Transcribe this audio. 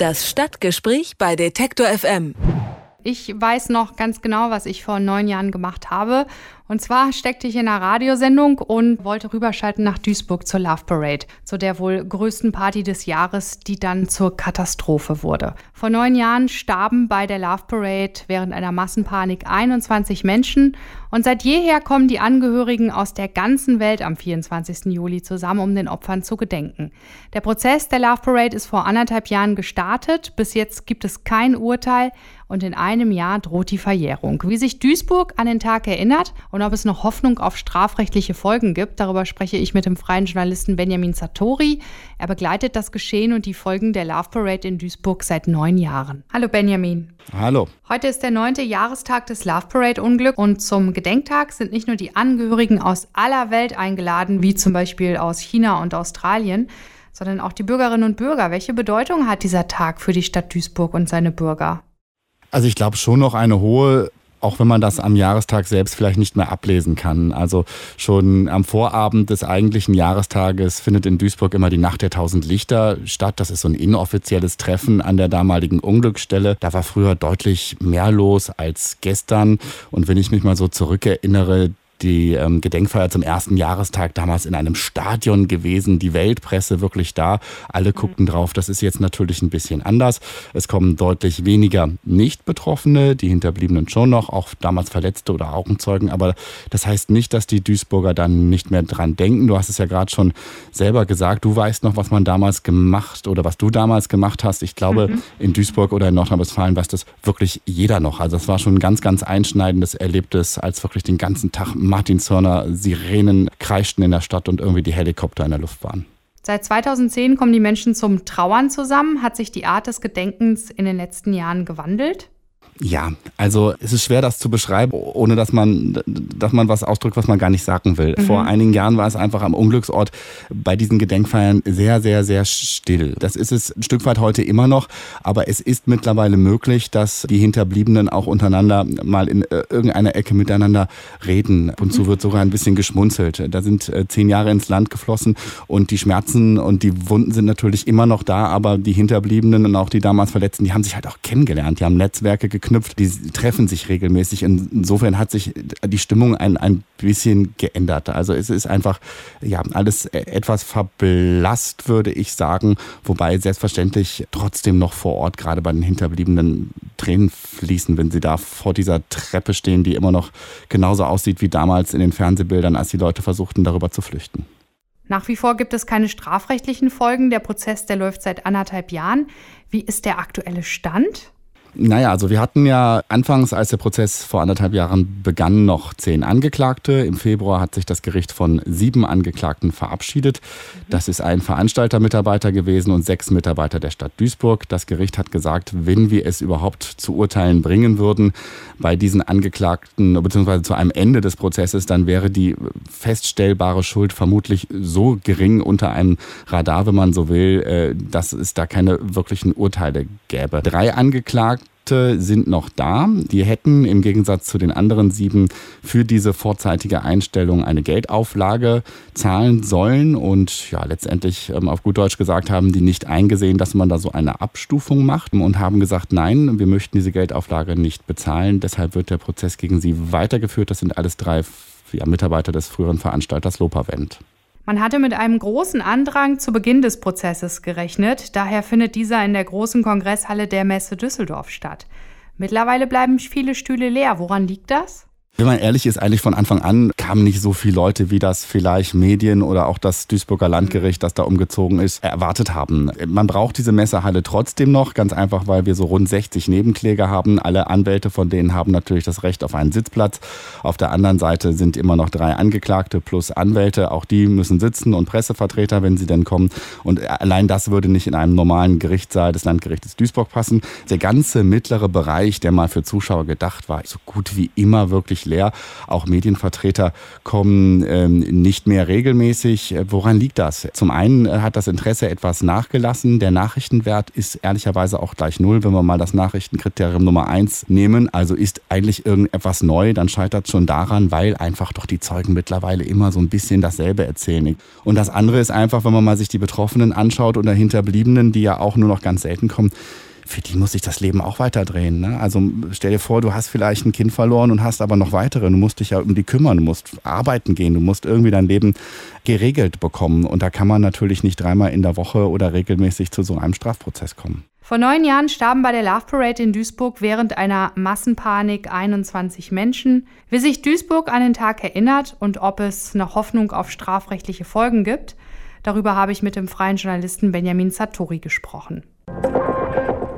Das Stadtgespräch bei Detektor FM. Ich weiß noch ganz genau, was ich vor neun Jahren gemacht habe. Und zwar steckte ich in einer Radiosendung und wollte rüberschalten nach Duisburg zur Love Parade, zu der wohl größten Party des Jahres, die dann zur Katastrophe wurde. Vor neun Jahren starben bei der Love Parade während einer Massenpanik 21 Menschen und seit jeher kommen die Angehörigen aus der ganzen Welt am 24. Juli zusammen, um den Opfern zu gedenken. Der Prozess der Love Parade ist vor anderthalb Jahren gestartet. Bis jetzt gibt es kein Urteil und in einem Jahr droht die Verjährung. Wie sich Duisburg an den Tag erinnert und und ob es noch Hoffnung auf strafrechtliche Folgen gibt. Darüber spreche ich mit dem freien Journalisten Benjamin Satori. Er begleitet das Geschehen und die Folgen der Love Parade in Duisburg seit neun Jahren. Hallo Benjamin. Hallo. Heute ist der neunte Jahrestag des Love Parade Unglück und zum Gedenktag sind nicht nur die Angehörigen aus aller Welt eingeladen, wie zum Beispiel aus China und Australien, sondern auch die Bürgerinnen und Bürger. Welche Bedeutung hat dieser Tag für die Stadt Duisburg und seine Bürger? Also ich glaube schon noch eine hohe auch wenn man das am Jahrestag selbst vielleicht nicht mehr ablesen kann. Also schon am Vorabend des eigentlichen Jahrestages findet in Duisburg immer die Nacht der tausend Lichter statt. Das ist so ein inoffizielles Treffen an der damaligen Unglücksstelle. Da war früher deutlich mehr los als gestern. Und wenn ich mich mal so zurückerinnere, die ähm, Gedenkfeier zum ersten Jahrestag damals in einem Stadion gewesen, die Weltpresse wirklich da, alle guckten drauf. Das ist jetzt natürlich ein bisschen anders. Es kommen deutlich weniger Nicht-Betroffene, die Hinterbliebenen schon noch, auch damals Verletzte oder Augenzeugen, aber das heißt nicht, dass die Duisburger dann nicht mehr dran denken. Du hast es ja gerade schon selber gesagt, du weißt noch, was man damals gemacht oder was du damals gemacht hast. Ich glaube, mhm. in Duisburg oder in Nordrhein-Westfalen weiß das wirklich jeder noch. Also es war schon ein ganz, ganz einschneidendes Erlebnis, als wirklich den ganzen Tag Martinshörner Sirenen kreischten in der Stadt und irgendwie die Helikopter in der Luft waren. Seit 2010 kommen die Menschen zum Trauern zusammen. Hat sich die Art des Gedenkens in den letzten Jahren gewandelt? Ja, also es ist schwer, das zu beschreiben, ohne dass man, dass man was ausdrückt, was man gar nicht sagen will. Mhm. Vor einigen Jahren war es einfach am Unglücksort bei diesen Gedenkfeiern sehr, sehr, sehr still. Das ist es ein Stück weit heute immer noch, aber es ist mittlerweile möglich, dass die Hinterbliebenen auch untereinander mal in äh, irgendeiner Ecke miteinander reden. Und so mhm. wird sogar ein bisschen geschmunzelt. Da sind äh, zehn Jahre ins Land geflossen und die Schmerzen und die Wunden sind natürlich immer noch da, aber die Hinterbliebenen und auch die damals Verletzten, die haben sich halt auch kennengelernt. Die haben Netzwerke geknüpft geknüpft. Die treffen sich regelmäßig. Insofern hat sich die Stimmung ein, ein bisschen geändert. Also es ist einfach ja alles etwas verblasst, würde ich sagen. Wobei selbstverständlich trotzdem noch vor Ort, gerade bei den Hinterbliebenen, Tränen fließen, wenn sie da vor dieser Treppe stehen, die immer noch genauso aussieht wie damals in den Fernsehbildern, als die Leute versuchten, darüber zu flüchten. Nach wie vor gibt es keine strafrechtlichen Folgen. Der Prozess, der läuft seit anderthalb Jahren. Wie ist der aktuelle Stand? Naja, also wir hatten ja anfangs, als der Prozess vor anderthalb Jahren begann, noch zehn Angeklagte. Im Februar hat sich das Gericht von sieben Angeklagten verabschiedet. Das ist ein Veranstaltermitarbeiter gewesen und sechs Mitarbeiter der Stadt Duisburg. Das Gericht hat gesagt, wenn wir es überhaupt zu Urteilen bringen würden bei diesen Angeklagten, beziehungsweise zu einem Ende des Prozesses, dann wäre die feststellbare Schuld vermutlich so gering unter einem Radar, wenn man so will, äh, dass es da keine wirklichen Urteile gäbe. Drei Angeklagte sind noch da. Die hätten im Gegensatz zu den anderen sieben für diese vorzeitige Einstellung eine Geldauflage zahlen sollen und ja, letztendlich ähm, auf gut Deutsch gesagt haben die nicht eingesehen, dass man da so eine Abstufung macht und haben gesagt, nein, wir möchten diese Geldauflage nicht bezahlen. Deshalb wird der Prozess gegen sie weitergeführt. Das sind alles drei ja, Mitarbeiter des früheren Veranstalters Lopavent. Man hatte mit einem großen Andrang zu Beginn des Prozesses gerechnet, daher findet dieser in der großen Kongresshalle der Messe Düsseldorf statt. Mittlerweile bleiben viele Stühle leer. Woran liegt das? Wenn man ehrlich ist, eigentlich von Anfang an kamen nicht so viele Leute, wie das vielleicht Medien oder auch das Duisburger Landgericht, das da umgezogen ist, erwartet haben. Man braucht diese Messehalle trotzdem noch, ganz einfach, weil wir so rund 60 Nebenkläger haben. Alle Anwälte von denen haben natürlich das Recht auf einen Sitzplatz. Auf der anderen Seite sind immer noch drei Angeklagte plus Anwälte. Auch die müssen sitzen und Pressevertreter, wenn sie denn kommen. Und allein das würde nicht in einem normalen Gerichtssaal des Landgerichtes Duisburg passen. Der ganze mittlere Bereich, der mal für Zuschauer gedacht war, so gut wie immer wirklich häufig leer. Auch Medienvertreter kommen ähm, nicht mehr regelmäßig. Woran liegt das? Zum einen äh, hat das Interesse etwas nachgelassen. Der Nachrichtenwert ist ehrlicherweise auch gleich null, wenn wir mal das Nachrichtenkriterium Nummer eins nehmen. Also ist eigentlich irgendetwas neu, dann scheitert es schon daran, weil einfach doch die Zeugen mittlerweile immer so ein bisschen dasselbe erzählen. Und das andere ist einfach, wenn man mal sich die Betroffenen anschaut oder Hinterbliebenen, die ja auch nur noch ganz selten kommen, für die muss sich das Leben auch weiter drehen. Ne? Also stell dir vor, du hast vielleicht ein Kind verloren und hast aber noch weitere. Du musst dich ja um die kümmern, du musst arbeiten gehen, du musst irgendwie dein Leben geregelt bekommen. Und da kann man natürlich nicht dreimal in der Woche oder regelmäßig zu so einem Strafprozess kommen. Vor neun Jahren starben bei der Love Parade in Duisburg während einer Massenpanik 21 Menschen. Wie sich Duisburg an den Tag erinnert und ob es noch Hoffnung auf strafrechtliche Folgen gibt, darüber habe ich mit dem freien Journalisten Benjamin Satori gesprochen.